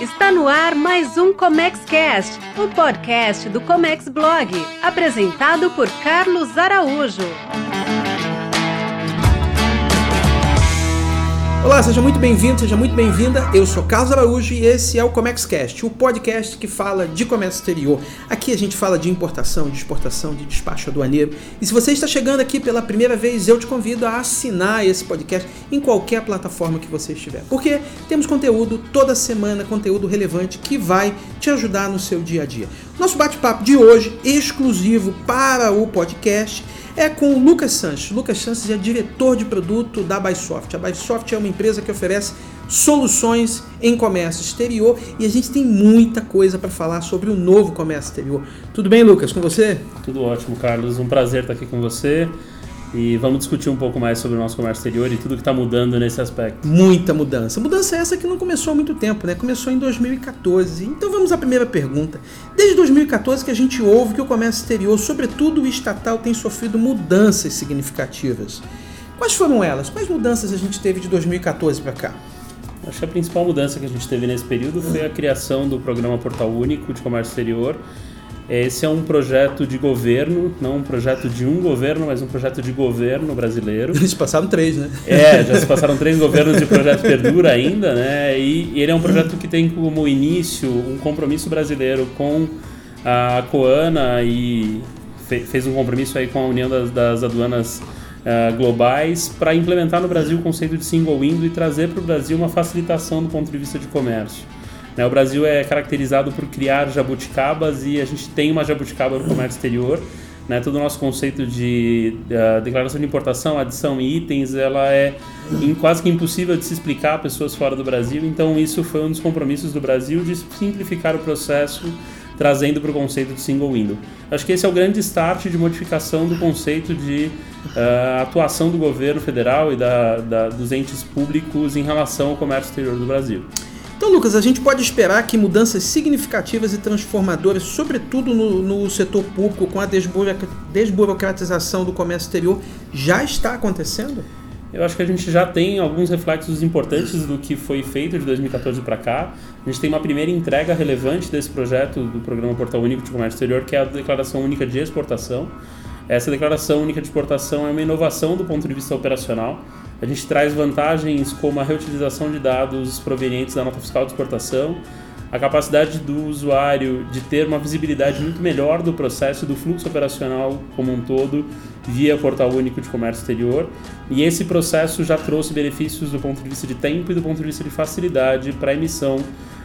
Está no ar mais um Comex Cast, o podcast do Comex Blog, apresentado por Carlos Araújo. Olá, seja muito bem-vindo, seja muito bem-vinda. Eu sou Carlos Araújo e esse é o ComexCast, o podcast que fala de comércio exterior. Aqui a gente fala de importação, de exportação, de despacho aduaneiro. E se você está chegando aqui pela primeira vez, eu te convido a assinar esse podcast em qualquer plataforma que você estiver. Porque temos conteúdo toda semana, conteúdo relevante que vai te ajudar no seu dia a dia. Nosso bate-papo de hoje, exclusivo para o podcast, é com o Lucas Sanches. Lucas Sanches é diretor de produto da Bysoft. A Bysoft é uma empresa que oferece soluções em comércio exterior e a gente tem muita coisa para falar sobre o novo comércio exterior. Tudo bem, Lucas? Com você? Tudo ótimo, Carlos. Um prazer estar aqui com você. E vamos discutir um pouco mais sobre o nosso comércio exterior e tudo que está mudando nesse aspecto. Muita mudança. Mudança essa que não começou há muito tempo, né? Começou em 2014. Então vamos à primeira pergunta. Desde 2014 que a gente ouve que o comércio exterior, sobretudo o estatal, tem sofrido mudanças significativas. Quais foram elas? Quais mudanças a gente teve de 2014 para cá? Acho que a principal mudança que a gente teve nesse período foi a criação do programa Portal Único de Comércio Exterior, esse é um projeto de governo, não um projeto de um governo, mas um projeto de governo brasileiro. Já se passaram três, né? É, já se passaram três governos de projeto Perdura ainda, né? E ele é um projeto que tem como início um compromisso brasileiro com a Coana e fez um compromisso aí com a União das, das Aduanas uh, Globais para implementar no Brasil o conceito de single window e trazer para o Brasil uma facilitação do ponto de vista de comércio. Né, o Brasil é caracterizado por criar jabuticabas e a gente tem uma jabuticaba no comércio exterior. Né, todo o nosso conceito de uh, declaração de importação, adição e itens, ela é em, quase que impossível de se explicar a pessoas fora do Brasil. Então, isso foi um dos compromissos do Brasil de simplificar o processo, trazendo para o conceito de single window. Acho que esse é o grande start de modificação do conceito de uh, atuação do governo federal e da, da, dos entes públicos em relação ao comércio exterior do Brasil. Então, Lucas, a gente pode esperar que mudanças significativas e transformadoras, sobretudo no, no setor público, com a desburocratização do comércio exterior, já está acontecendo? Eu acho que a gente já tem alguns reflexos importantes do que foi feito de 2014 para cá. A gente tem uma primeira entrega relevante desse projeto do Programa Portal Único de Comércio Exterior, que é a Declaração Única de Exportação. Essa Declaração Única de Exportação é uma inovação do ponto de vista operacional a gente traz vantagens como a reutilização de dados provenientes da nota fiscal de exportação, a capacidade do usuário de ter uma visibilidade muito melhor do processo do fluxo operacional como um todo via portal único de comércio exterior. E esse processo já trouxe benefícios do ponto de vista de tempo e do ponto de vista de facilidade para a emissão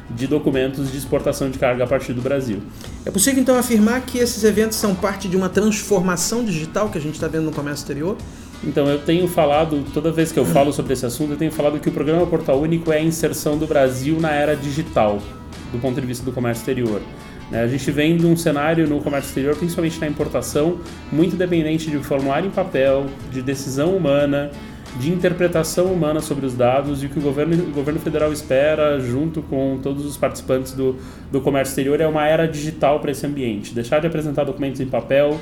de documentos de exportação de carga a partir do Brasil. É possível então afirmar que esses eventos são parte de uma transformação digital que a gente está vendo no comércio exterior? Então, eu tenho falado, toda vez que eu falo sobre esse assunto, eu tenho falado que o programa Portal Único é a inserção do Brasil na era digital, do ponto de vista do comércio exterior. Né? A gente vem de um cenário no comércio exterior, principalmente na importação, muito dependente de formulário em papel, de decisão humana, de interpretação humana sobre os dados e o que o governo, o governo federal espera, junto com todos os participantes do, do comércio exterior, é uma era digital para esse ambiente. Deixar de apresentar documentos em papel,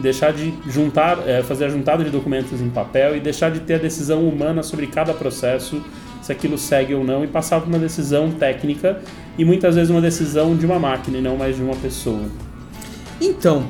deixar de juntar, é, fazer a juntada de documentos em papel e deixar de ter a decisão humana sobre cada processo, se aquilo segue ou não, e passar por uma decisão técnica e muitas vezes uma decisão de uma máquina e não mais de uma pessoa. Então,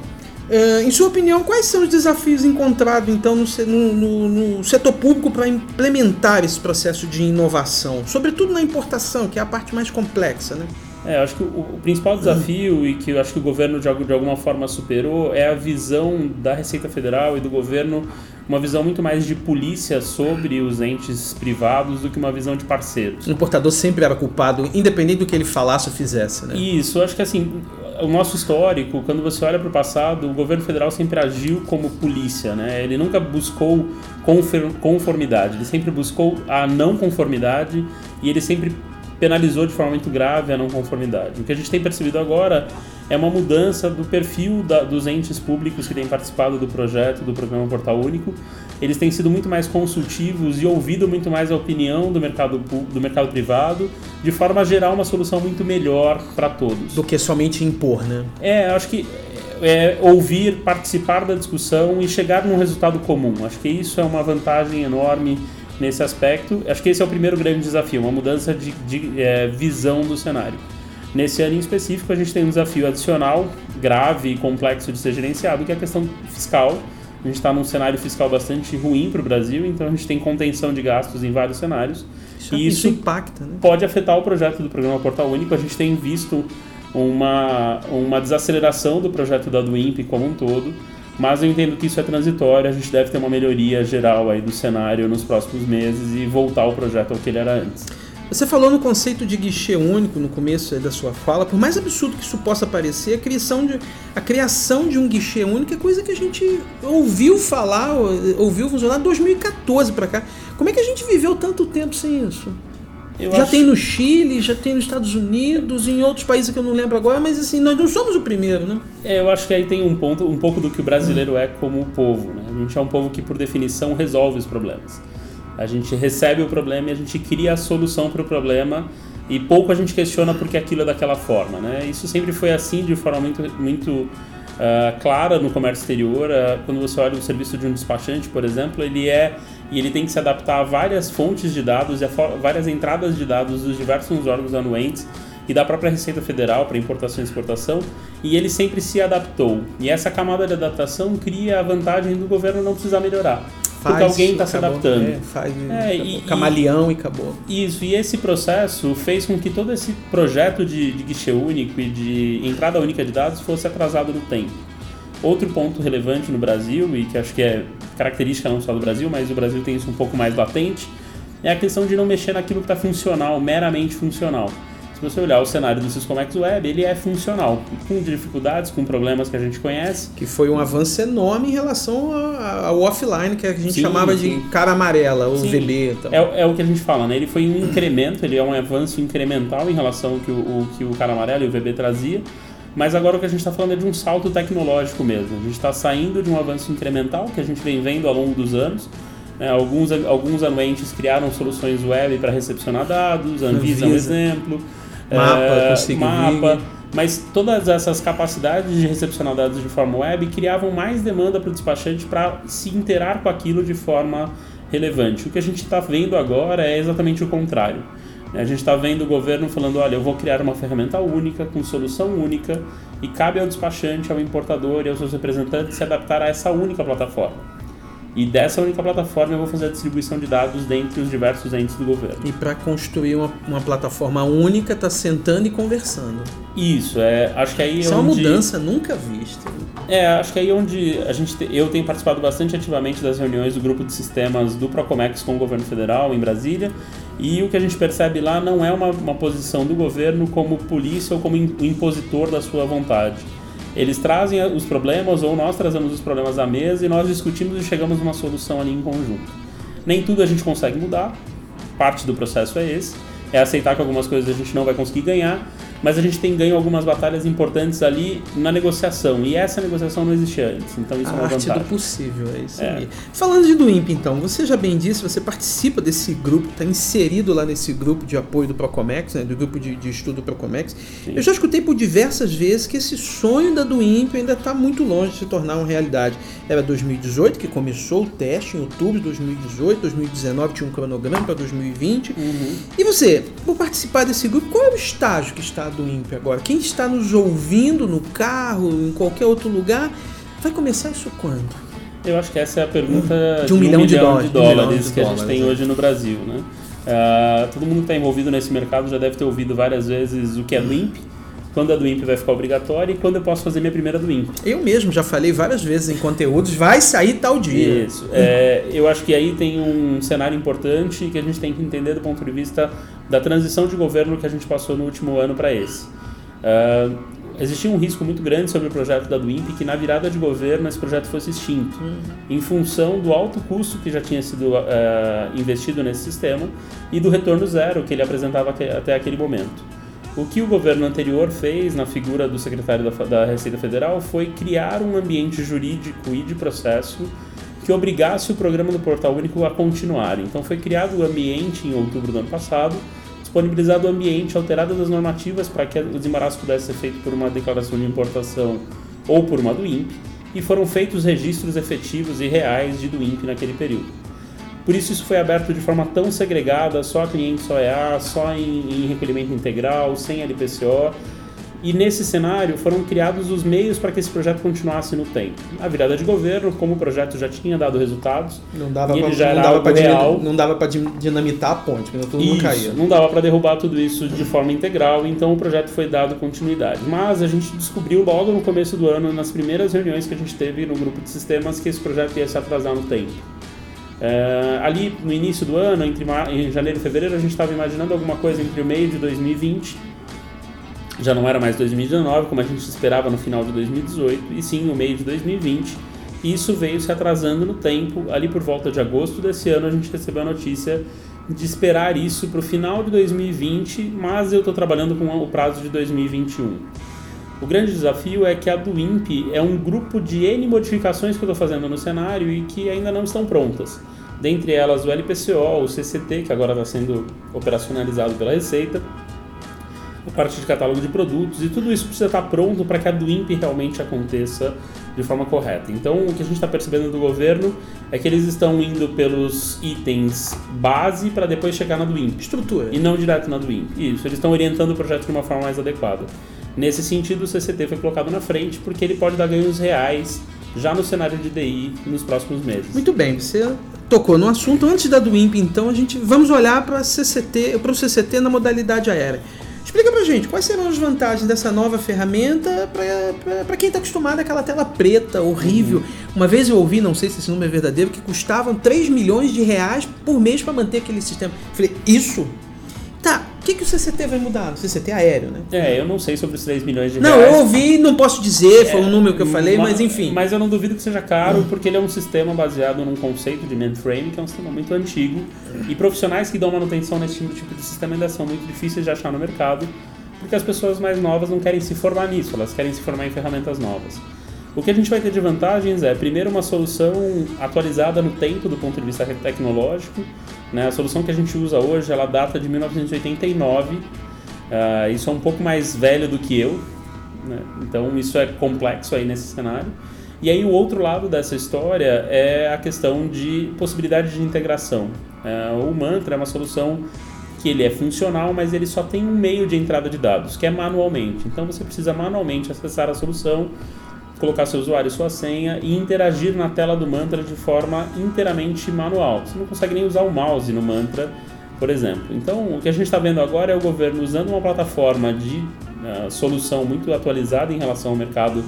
é, em sua opinião, quais são os desafios encontrados então no, no, no setor público para implementar esse processo de inovação, sobretudo na importação, que é a parte mais complexa, né? É, acho que o, o, principal desafio e que eu acho que o governo de, de alguma forma superou é a visão da Receita Federal e do governo, uma visão muito mais de polícia sobre os entes privados do que uma visão de parceiros. O importador sempre era culpado, independente do que ele falasse ou fizesse, né? Isso, acho que assim, o nosso histórico, quando você olha para o passado, o governo federal sempre agiu como polícia, né? Ele nunca buscou conformidade, ele sempre buscou a não conformidade e ele sempre penalizou de forma muito grave a não conformidade. O que a gente tem percebido agora é uma mudança do perfil da, dos entes públicos que têm participado do projeto do programa Portal Único. Eles têm sido muito mais consultivos e ouvido muito mais a opinião do mercado, do mercado privado, de forma a gerar uma solução muito melhor para todos. Do que somente impor, né? É, acho que é, ouvir, participar da discussão e chegar num resultado comum. Acho que isso é uma vantagem enorme nesse aspecto. Acho que esse é o primeiro grande desafio, uma mudança de, de é, visão do cenário. Nesse ano em específico, a gente tem um desafio adicional, grave e complexo de ser gerenciado, que é a questão fiscal. A gente está num cenário fiscal bastante ruim para o Brasil, então a gente tem contenção de gastos em vários cenários. Isso, e isso, isso impacta, né? Pode afetar o projeto do programa Portal Único. A gente tem visto uma, uma desaceleração do projeto da Duimp como um todo, mas eu entendo que isso é transitório, a gente deve ter uma melhoria geral aí do cenário nos próximos meses e voltar ao projeto ao que ele era antes. Você falou no conceito de guichê único no começo da sua fala, por mais absurdo que isso possa parecer, a criação de, a criação de um guichê único é coisa que a gente ouviu falar, ouviu funcionar de 2014 para cá. Como é que a gente viveu tanto tempo sem isso? Eu já acho... tem no Chile, já tem nos Estados Unidos, em outros países que eu não lembro agora, mas assim, nós não somos o primeiro, né? É, eu acho que aí tem um ponto, um pouco do que o brasileiro é como povo, né? A gente é um povo que por definição resolve os problemas. A gente recebe o problema e a gente cria a solução para o problema e pouco a gente questiona porque aquilo é daquela forma, né? Isso sempre foi assim de forma muito, muito uh, clara no comércio exterior. Uh, quando você olha o serviço de um despachante, por exemplo, ele é e ele tem que se adaptar a várias fontes de dados e a várias entradas de dados dos diversos órgãos anuentes e da própria Receita Federal para importação e exportação, e ele sempre se adaptou. E essa camada de adaptação cria a vantagem do governo não precisar melhorar porque alguém está se adaptando. É, faz é, e, camaleão e, e, acabou. Isso, e esse processo fez com que todo esse projeto de, de guichê único e de entrada única de dados fosse atrasado no tempo. Outro ponto relevante no Brasil, e que acho que é característica não só do Brasil, mas o Brasil tem isso um pouco mais latente, é a questão de não mexer naquilo que está funcional, meramente funcional você olhar o cenário do Syscomex Web, ele é funcional, com dificuldades, com problemas que a gente conhece. Que foi um avanço enorme em relação ao offline, que a gente sim, chamava sim. de cara amarela, o sim. VB. Então. É, é, o que a gente fala, né? Ele foi um incremento, ele é um avanço incremental em relação ao que o, o que o cara amarelo e o VB trazia. Mas agora o que a gente está falando é de um salto tecnológico mesmo. A gente está saindo de um avanço incremental que a gente vem vendo ao longo dos anos. É, alguns, alguns anuentes criaram soluções web para recepcionar dados, Anvisa é um exemplo mapa, é, mapa. Mas todas essas capacidades de recepcionar dados de forma web criavam mais demanda para o despachante para se interar com aquilo de forma relevante. O que a gente está vendo agora é exatamente o contrário. A gente está vendo o governo falando: olha, eu vou criar uma ferramenta única, com solução única, e cabe ao despachante, ao importador e aos seus representantes se adaptar a essa única plataforma. E dessa única plataforma eu vou fazer a distribuição de dados dentre os diversos entes do governo. E para construir uma, uma plataforma única, tá sentando e conversando. Isso, é, acho que aí Isso é uma mudança nunca vista. É, acho que aí é onde a gente eu tenho participado bastante ativamente das reuniões do grupo de sistemas do Procomex com o governo federal em Brasília. E o que a gente percebe lá não é uma, uma posição do governo como polícia ou como impositor da sua vontade eles trazem os problemas ou nós trazemos os problemas à mesa e nós discutimos e chegamos a uma solução ali em conjunto. Nem tudo a gente consegue mudar, parte do processo é esse, é aceitar que algumas coisas a gente não vai conseguir ganhar, mas a gente tem ganho algumas batalhas importantes ali na negociação. E essa negociação não existia antes. Então isso a é uma arte vantagem. do possível, é isso é. aí. Falando de do INPE, então, você já bem disse, você participa desse grupo, está inserido lá nesse grupo de apoio do Procomex, né, do grupo de, de estudo do Procomex. Sim. Eu já escutei por diversas vezes que esse sonho da do INPE ainda está muito longe de se tornar uma realidade. Era 2018 que começou o teste, em outubro de 2018, 2019 tinha um cronograma para 2020. Uhum. E você, por participar desse grupo, qual é o estágio que está do INPE agora? Quem está nos ouvindo no carro, em qualquer outro lugar, vai começar isso quando? Eu acho que essa é a pergunta de um, de um milhão, de, dólares, de dólares que a gente tem é. hoje no Brasil. Né? Uh, todo mundo que está envolvido nesse mercado já deve ter ouvido várias vezes o que é LIMP, quando a do INPE vai ficar obrigatória e quando eu posso fazer minha primeira do INPE. Eu mesmo já falei várias vezes em conteúdos, vai sair tal dia. Isso. É, eu acho que aí tem um cenário importante que a gente tem que entender do ponto de vista da transição de governo que a gente passou no último ano para esse. Uh, existia um risco muito grande sobre o projeto da Duimp que na virada de governo esse projeto fosse extinto, uhum. em função do alto custo que já tinha sido uh, investido nesse sistema e do retorno zero que ele apresentava até aquele momento. O que o governo anterior fez na figura do secretário da, da Receita Federal foi criar um ambiente jurídico e de processo que obrigasse o programa do Portal Único a continuar. Então foi criado o ambiente em outubro do ano passado, disponibilizado o ambiente, alteradas as normativas para que o desembaraço pudesse ser feito por uma declaração de importação ou por uma do INPE, e foram feitos registros efetivos e reais de do INPE naquele período. Por isso isso foi aberto de forma tão segregada, só cliente OEA, só em, em recolhimento integral, sem LPCO. E nesse cenário foram criados os meios para que esse projeto continuasse no tempo. A virada de governo, como o projeto já tinha dado resultados, Não dava não dinam- real. não dava para dinamitar a ponte, porque mundo Isso, caía. não dava para derrubar tudo isso de forma integral, então o projeto foi dado continuidade. Mas a gente descobriu logo no começo do ano, nas primeiras reuniões que a gente teve no grupo de sistemas, que esse projeto ia se atrasar no tempo. É, ali no início do ano, entre em janeiro e fevereiro, a gente estava imaginando alguma coisa entre o meio de 2020, já não era mais 2019, como a gente esperava no final de 2018, e sim no meio de 2020. E isso veio se atrasando no tempo. Ali por volta de agosto desse ano, a gente recebeu a notícia de esperar isso para o final de 2020, mas eu estou trabalhando com o prazo de 2021. O grande desafio é que a do INPE é um grupo de N modificações que eu estou fazendo no cenário e que ainda não estão prontas. Dentre elas o LPCO, o CCT, que agora está sendo operacionalizado pela Receita, parte de catálogo de produtos e tudo isso precisa estar pronto para que a do INPE realmente aconteça de forma correta. Então, o que a gente está percebendo do governo é que eles estão indo pelos itens base para depois chegar na do INPE Estrutura. e não direto na do INPE. Isso, eles estão orientando o projeto de uma forma mais adequada. Nesse sentido, o CCT foi colocado na frente porque ele pode dar ganhos reais já no cenário de DI nos próximos meses. Muito bem, você tocou no assunto. Antes da do INPE, então, a gente vamos olhar para o CCT na modalidade aérea. Explica pra gente quais serão as vantagens dessa nova ferramenta para quem está acostumado àquela tela preta, horrível. Uma vez eu ouvi, não sei se esse número é verdadeiro, que custavam 3 milhões de reais por mês para manter aquele sistema. Falei, isso? O que, que o CCT vai mudar? O CCT aéreo, né? É, eu não sei sobre os 3 milhões de Não, reais. eu ouvi, não posso dizer, foi É, um número que eu falei, ma- mas enfim. Mas eu não duvido que seja caro, porque ele é um sistema baseado num conceito de mainframe, que é um sistema muito antigo. E profissionais que dão manutenção nesse tipo de sistema ainda são muito difíceis de achar no mercado, porque as pessoas mais novas não querem se formar nisso, elas querem se formar em ferramentas novas. O que a gente vai ter de vantagens é, primeiro, uma solução atualizada no tempo do ponto de vista tecnológico. Né? A solução que a gente usa hoje, ela data de 1989. Ah, isso é um pouco mais velho do que eu, né? então isso é complexo aí nesse cenário. E aí o outro lado dessa história é a questão de possibilidade de integração. É, o Mantra é uma solução que ele é funcional, mas ele só tem um meio de entrada de dados, que é manualmente. Então você precisa manualmente acessar a solução, colocar seu usuário e sua senha e interagir na tela do Mantra de forma inteiramente manual. Você não consegue nem usar o mouse no Mantra, por exemplo. Então o que a gente está vendo agora é o governo usando uma plataforma de uh, solução muito atualizada em relação ao mercado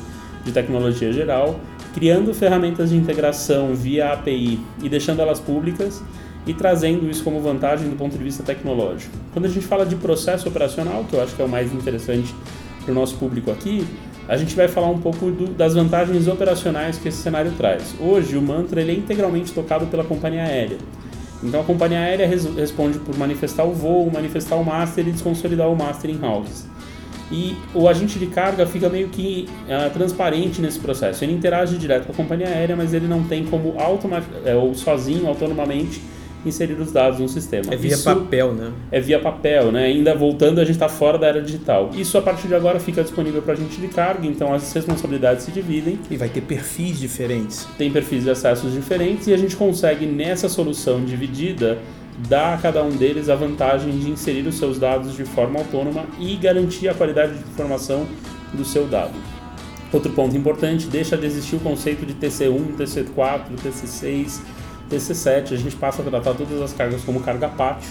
de tecnologia geral, criando ferramentas de integração via API e deixando elas públicas e trazendo isso como vantagem do ponto de vista tecnológico. Quando a gente fala de processo operacional, que eu acho que é o mais interessante para o nosso público aqui, a gente vai falar um pouco do, das vantagens operacionais que esse cenário traz. Hoje, o Mantra ele é integralmente tocado pela companhia aérea. Então, a companhia aérea res, responde por manifestar o voo, manifestar o master e desconsolidar o master in-house. E o agente de carga fica meio que uh, transparente nesse processo. Ele interage direto com a companhia aérea, mas ele não tem como é, ou sozinho, autonomamente, inserir os dados no sistema. É via Isso papel, né? É via papel, né? Ainda voltando, a gente está fora da era digital. Isso a partir de agora fica disponível para a gente de carga, então as responsabilidades se dividem. E vai ter perfis diferentes. Tem perfis de acessos diferentes e a gente consegue nessa solução dividida dar a cada um deles a vantagem de inserir os seus dados de forma autônoma e garantir a qualidade de informação do seu dado. Outro ponto importante, deixa de existir o conceito de TC1, TC4, TC6, TC7, a gente passa a tratar todas as cargas como carga pátio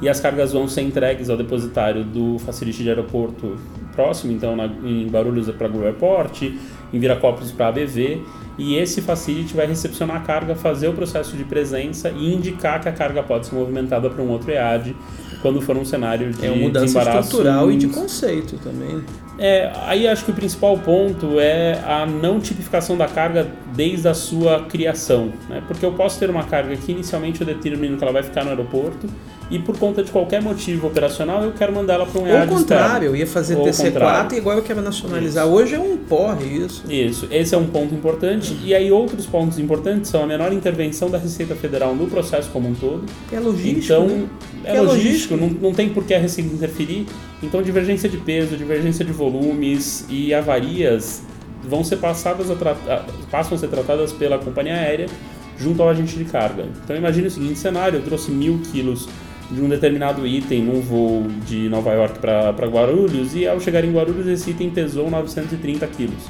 e as cargas vão ser entregues ao depositário do facility de aeroporto próximo, então na, em Barulhos para o aeroporto, em Viracopos para ABV, e esse facility vai recepcionar a carga, fazer o processo de presença e indicar que a carga pode ser movimentada para um outro EAD quando for um cenário de É uma mudança estrutural e de conceito também. é, aí acho que o principal ponto é a não tipificação da carga desde a sua criação, né? Porque eu posso ter uma carga que inicialmente eu determino que ela vai ficar no aeroporto e por conta de qualquer motivo operacional eu quero mandar ela para um Ou EAD o contrário, eu ia fazer Ou o TC4 contrário. e igual eu quero nacionalizar. Hoje é um porre isso. Isso, esse é um ponto importante. E aí outros pontos importantes são a menor intervenção da Receita Federal no processo como um todo. É logístico. Então, né? é é logístico, não, não tem por que a Receita interferir. Então, divergência de peso, divergência de volumes e avarias vão ser passadas a- passam a ser tratadas pela companhia aérea junto ao agente de carga. Então imagine o seguinte cenário, eu trouxe mil quilos de um determinado item num voo de Nova York para Guarulhos e ao chegar em Guarulhos esse item pesou 930 quilos.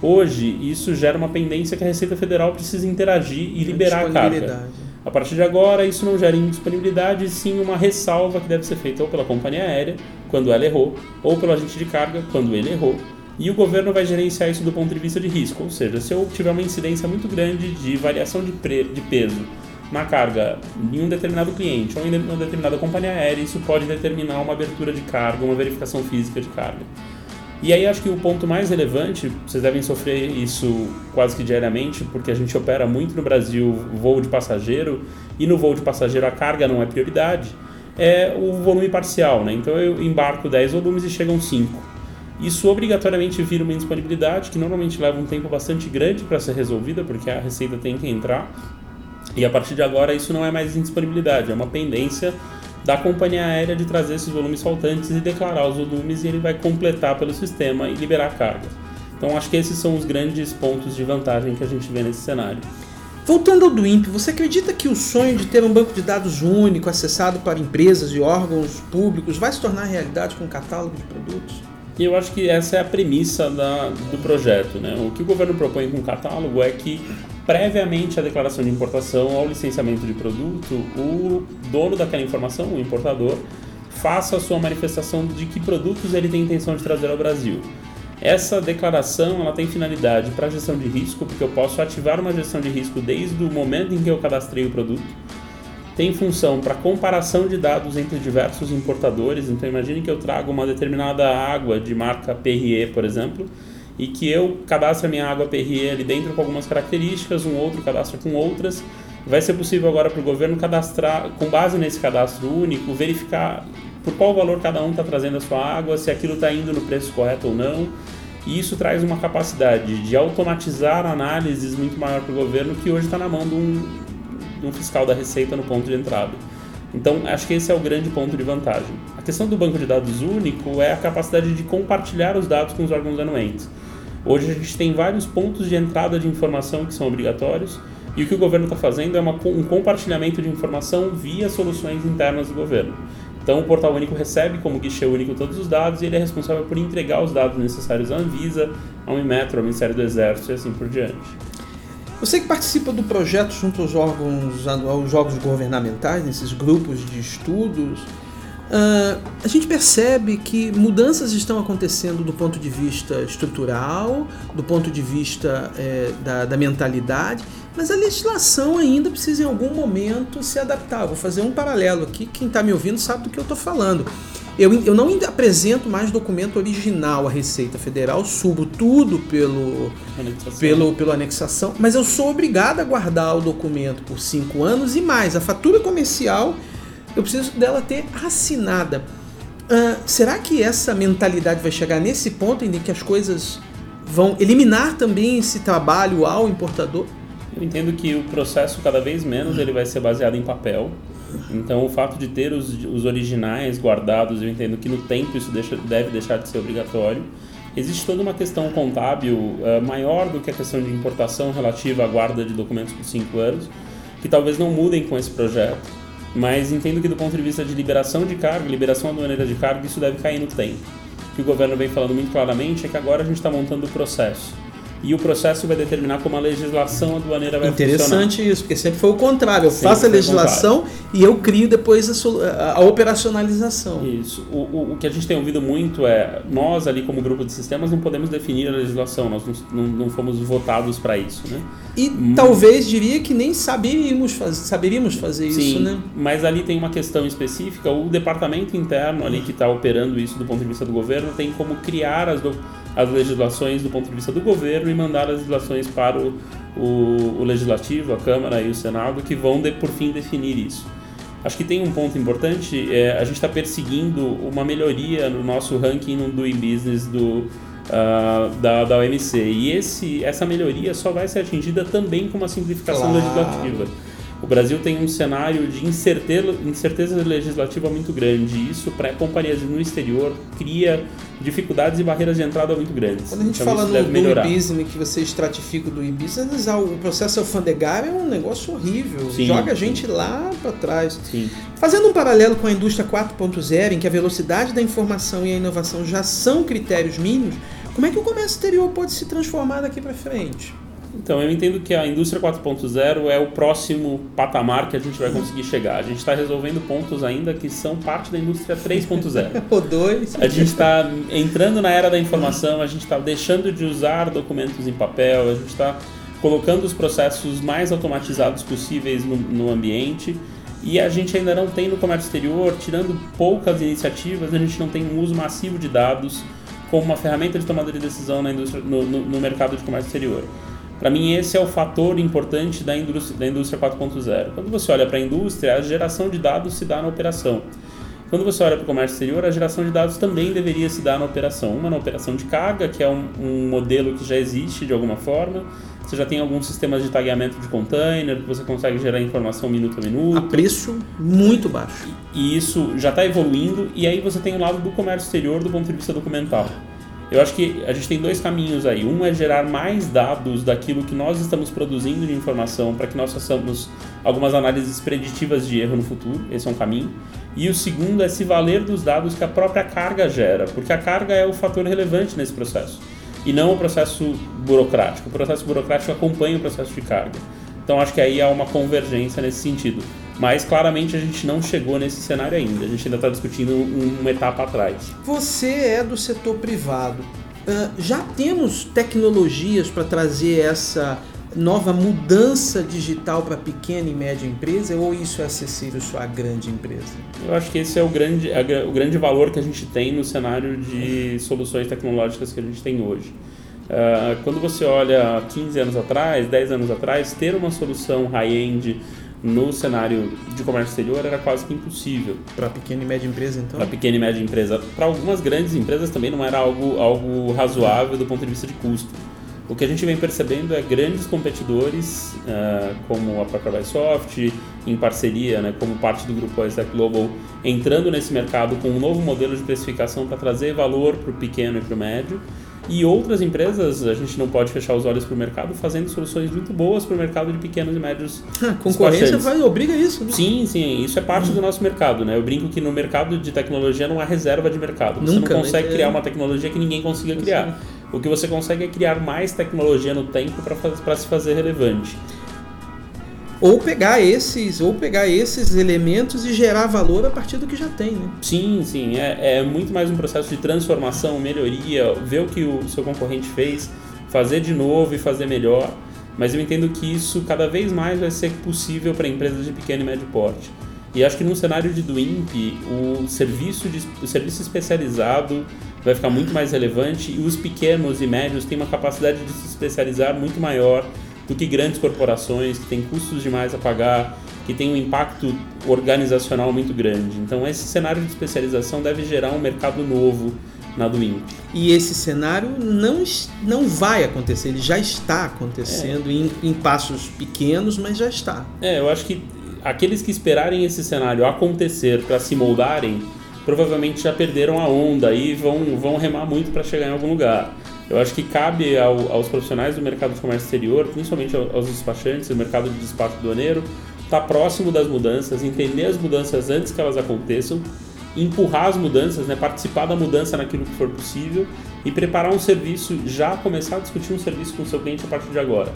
Hoje, isso gera uma pendência que a Receita Federal precisa interagir e liberar a carga. A partir de agora, isso não gera indisponibilidade, sim uma ressalva que deve ser feita ou pela companhia aérea, quando ela errou, ou pelo agente de carga, quando ele errou. E o governo vai gerenciar isso do ponto de vista de risco, ou seja, se eu tiver uma incidência muito grande de variação de, de peso na carga em um determinado cliente ou em uma determinada companhia aérea, isso pode determinar uma abertura de carga, uma verificação física de carga. E aí acho que o ponto mais relevante, vocês devem sofrer isso quase que diariamente, porque a gente opera muito no Brasil voo de passageiro, e no voo de passageiro a carga não é prioridade, é o volume parcial, né? Então eu embarco 10 volumes e chegam 5. Isso obrigatoriamente vira uma indisponibilidade que normalmente leva um tempo bastante grande para ser resolvida, porque a receita tem que entrar e a partir de agora isso não é mais indisponibilidade, é uma pendência da companhia aérea de trazer esses volumes faltantes e declarar os volumes e ele vai completar pelo sistema e liberar a carga. Então acho que esses são os grandes pontos de vantagem que a gente vê nesse cenário. Voltando ao DWIMP, você acredita que o sonho de ter um banco de dados único, acessado para empresas e órgãos públicos, vai se tornar realidade com um catálogo de produtos? Eu acho que essa é a premissa da, do projeto. Né? O que o governo propõe com o catálogo é que, previamente à declaração de importação ao licenciamento de produto, o dono daquela informação, o importador, faça a sua manifestação de que produtos ele tem intenção de trazer ao Brasil. Essa declaração ela tem finalidade para gestão de risco, porque eu posso ativar uma gestão de risco desde o momento em que eu cadastrei o produto tem função para comparação de dados entre diversos importadores. Então imagine que eu trago uma determinada água de marca Perrier, por exemplo, e que eu cadastre a minha água Perrier ali dentro com algumas características, um outro cadastra com outras. Vai ser possível agora para o governo cadastrar, com base nesse cadastro único, verificar por qual valor cada um está trazendo a sua água, se aquilo está indo no preço correto ou não. E isso traz uma capacidade de automatizar análises muito maior para o governo que hoje está na mão de um, de um fiscal da Receita no ponto de entrada. Então, acho que esse é o grande ponto de vantagem. A questão do banco de dados único é a capacidade de compartilhar os dados com os órgãos anuentes. Hoje a gente tem vários pontos de entrada de informação que são obrigatórios e o que o governo está fazendo é uma, um compartilhamento de informação via soluções internas do governo. Então, o Portal Único recebe como guichê único todos os dados e ele é responsável por entregar os dados necessários à Anvisa, ao Inmetro, ao Ministério do Exército e assim por diante. Você que participa do projeto junto aos órgãos, aos órgãos governamentais, nesses grupos de estudos, uh, a gente percebe que mudanças estão acontecendo do ponto de vista estrutural, do ponto de vista é, da, da mentalidade, mas a legislação ainda precisa em algum momento se adaptar. Vou fazer um paralelo aqui, quem está me ouvindo sabe do que eu estou falando. Eu, eu não apresento mais documento original à Receita Federal, subo tudo pelo anexação. pelo pelo anexação, mas eu sou obrigado a guardar o documento por cinco anos e mais. A fatura comercial eu preciso dela ter assinada. Uh, será que essa mentalidade vai chegar nesse ponto em que as coisas vão eliminar também esse trabalho ao importador? Eu entendo que o processo cada vez menos ele vai ser baseado em papel então, o fato de ter os, os originais guardados, eu entendo que no tempo isso deixa, deve deixar de ser obrigatório. Existe toda uma questão contábil uh, maior do que a questão de importação relativa à guarda de documentos por cinco anos, que talvez não mudem com esse projeto, mas entendo que do ponto de vista de liberação de cargo, liberação aduaneira de cargo, isso deve cair no tempo. O que o governo vem falando muito claramente é que agora a gente está montando o processo e o processo vai determinar como a legislação aduaneira vai Interessante funcionar. Interessante isso, porque sempre foi o contrário. Eu sempre faço a legislação e eu crio depois a, a operacionalização. Isso. O, o, o, que a gente tem ouvido muito é, nós ali como grupo de sistemas não podemos definir a legislação, nós não, não, não fomos votados para isso, né? E hum. talvez diria que nem saberíamos, faz, saberíamos fazer Sim, isso, né? mas ali tem uma questão específica, o departamento interno ali que está operando isso do ponto de vista do governo tem como criar as, do, as legislações do ponto de vista do governo e mandar as legislações para o, o, o Legislativo, a Câmara e o Senado, que vão, de, por fim, definir isso. Acho que tem um ponto importante, é, a gente está perseguindo uma melhoria no nosso ranking no Doing Business do, uh, da, da OMC. E esse, essa melhoria só vai ser atingida também com uma simplificação claro. legislativa. O Brasil tem um cenário de incerteza, incerteza legislativa muito grande. Isso, para companhias no exterior, cria dificuldades e barreiras de entrada muito grandes. Quando a gente então, fala no, do e-business, que você estratifica do e-business, ah, o processo alfandegário é um negócio horrível. Sim. Joga a gente lá para trás. Sim. Fazendo um paralelo com a indústria 4.0, em que a velocidade da informação e a inovação já são critérios mínimos, como é que o comércio exterior pode se transformar daqui para frente? Então, eu entendo que a indústria 4.0 é o próximo patamar que a gente vai conseguir chegar. A gente está resolvendo pontos ainda que são parte da indústria 3.0. O dois. A gente está entrando na era da informação, a gente está deixando de usar documentos em papel, a gente está colocando os processos mais automatizados possíveis no, no ambiente e a gente ainda não tem no comércio exterior, tirando poucas iniciativas, a gente não tem um uso massivo de dados como uma ferramenta de tomada de decisão na indústria, no, no, no mercado de comércio exterior. Para mim, esse é o fator importante da indústria, da indústria 4.0. Quando você olha para a indústria, a geração de dados se dá na operação. Quando você olha para o comércio exterior, a geração de dados também deveria se dar na operação. Uma na operação de carga, que é um, um modelo que já existe de alguma forma. Você já tem alguns sistemas de tagueamento de container, que você consegue gerar informação minuto a minuto. A preço muito baixo. E isso já está evoluindo. E aí você tem o lado do comércio exterior do ponto de vista documental. Eu acho que a gente tem dois caminhos aí. Um é gerar mais dados daquilo que nós estamos produzindo de informação para que nós façamos algumas análises preditivas de erro no futuro. Esse é um caminho. E o segundo é se valer dos dados que a própria carga gera, porque a carga é o fator relevante nesse processo e não o processo burocrático. O processo burocrático acompanha o processo de carga. Então acho que aí há uma convergência nesse sentido. Mas claramente a gente não chegou nesse cenário ainda. A gente ainda está discutindo uma etapa atrás. Você é do setor privado. Uh, já temos tecnologias para trazer essa nova mudança digital para pequena e média empresa ou isso é acessível só à grande empresa? Eu acho que esse é o grande, o grande valor que a gente tem no cenário de soluções tecnológicas que a gente tem hoje. Uh, quando você olha 15 anos atrás, 10 anos atrás, ter uma solução high-end no cenário de comércio exterior era quase que impossível. Para pequena e média empresa, então? Para pequena e média empresa. Para algumas grandes empresas também não era algo, algo razoável do ponto de vista de custo. O que a gente vem percebendo é grandes competidores, uh, como a própria Bysoft, em parceria, né, como parte do grupo Isaac Global, entrando nesse mercado com um novo modelo de precificação para trazer valor para o pequeno e para o médio. E outras empresas, a gente não pode fechar os olhos para o mercado, fazendo soluções muito boas para o mercado de pequenos e médios. A concorrência vai, obriga isso, né? Sim, sim, isso é parte do nosso mercado. Né? Eu brinco que no mercado de tecnologia não há reserva de mercado. Você Nunca, não consegue né? criar uma tecnologia que ninguém consiga criar. O que você consegue é criar mais tecnologia no tempo para se fazer relevante. Ou pegar esses, ou pegar esses elementos e gerar valor a partir do que já tem, né? Sim, sim, é, é muito mais um processo de transformação, melhoria, ver o que o seu concorrente fez, fazer de novo e fazer melhor. Mas eu entendo que isso cada vez mais vai ser possível para empresas de pequeno e médio porte. E acho que no cenário de Dwimp, o serviço, de, o serviço especializado vai ficar muito mais relevante e os pequenos e médios têm uma capacidade de se especializar muito maior do que grandes corporações que têm custos demais a pagar, que têm um impacto organizacional muito grande. Então esse cenário de especialização deve gerar um mercado novo na Dwimp. E esse cenário não, não vai acontecer, ele já está acontecendo é. em, em passos pequenos, mas já está. É, eu acho que aqueles que esperarem esse cenário acontecer para se moldarem, provavelmente já perderam a onda e vão, vão remar muito para chegar em algum lugar. Eu acho que cabe ao, aos profissionais do mercado de comércio exterior, principalmente aos despachantes, do mercado de despacho doaneiro, estar tá próximo das mudanças, entender as mudanças antes que elas aconteçam, empurrar as mudanças, né, participar da mudança naquilo que for possível e preparar um serviço, já começar a discutir um serviço com o seu cliente a partir de agora.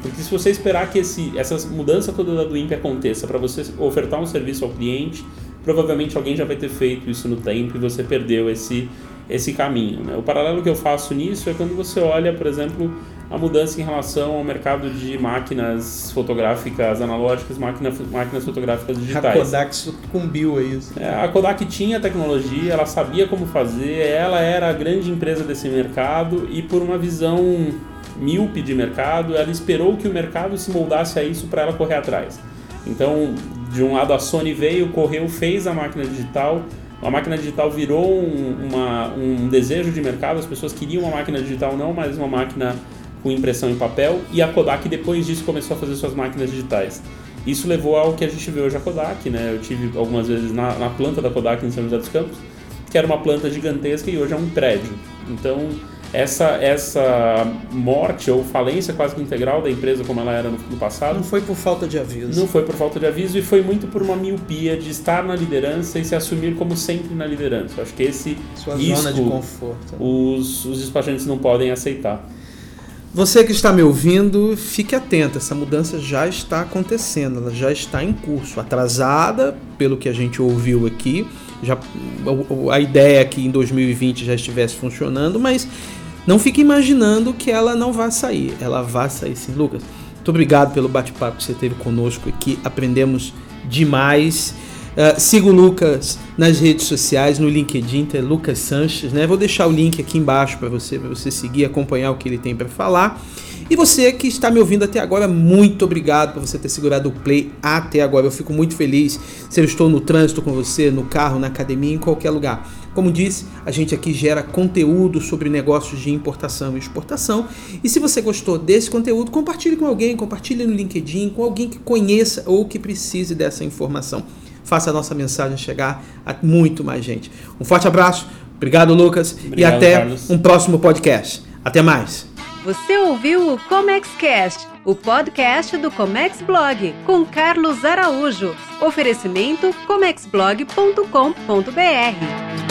Porque se você esperar que esse, essa mudança toda da Dwimp aconteça para você ofertar um serviço ao cliente, provavelmente alguém já vai ter feito isso no tempo e você perdeu esse, esse caminho. Né? O paralelo que eu faço nisso é quando você olha, por exemplo, a mudança em relação ao mercado de máquinas fotográficas analógicas, máquina, máquinas fotográficas digitais. A Kodak sucumbiu a isso. É, a Kodak tinha tecnologia, ela sabia como fazer, ela era a grande empresa desse mercado e por uma visão míope de mercado, ela esperou que o mercado se moldasse a isso para ela correr atrás. Então, de um lado a Sony veio, correu, fez a máquina digital, a máquina digital virou um, uma, um desejo de mercado, as pessoas queriam uma máquina digital não, mas uma máquina com impressão em papel, e a Kodak depois disso começou a fazer suas máquinas digitais. isso levou ao que a gente vê hoje a Kodak, né? Eu tive algumas vezes na, na planta da Kodak em São José dos Campos, que era uma planta gigantesca e hoje é um prédio. Então, essa, essa morte ou falência quase que integral da empresa como ela era no, no, passado. Não foi por falta de aviso. Não foi por falta de aviso e foi muito por uma miopia de estar na liderança e se assumir como sempre na liderança. Eu acho que esse Sua risco, zona de conforto. Os, os despachantes não podem aceitar. Você que está me ouvindo, fique atento, essa mudança já está acontecendo, ela já está em curso, atrasada pelo que a gente ouviu aqui, já a ideia é que em 2020 já estivesse funcionando, mas não fique imaginando que ela não vai sair, ela vai sair sim. Lucas, muito obrigado pelo bate-papo que você teve conosco aqui, aprendemos demais. Uh, siga o Lucas nas redes sociais, no LinkedIn, é Lucas Sanches, né? Vou deixar o link aqui embaixo para você, para você seguir, acompanhar o que ele tem para falar. E você que está me ouvindo até agora, muito obrigado por você ter segurado o play até agora. Eu fico muito feliz se eu estou no trânsito com você, no carro, na academia, em qualquer lugar. Como disse, a gente aqui gera conteúdo sobre negócios de importação e exportação. E se você gostou desse conteúdo, compartilhe com alguém, compartilhe no LinkedIn, com alguém que conheça ou que precise dessa informação faça a nossa mensagem chegar a muito mais gente. Um forte abraço, obrigado Lucas obrigado, e até Carlos. um próximo podcast. Até mais. Você ouviu o ComexCast, o podcast do Comex Blog, com Carlos Araújo. Oferecimento comexblog.com.br.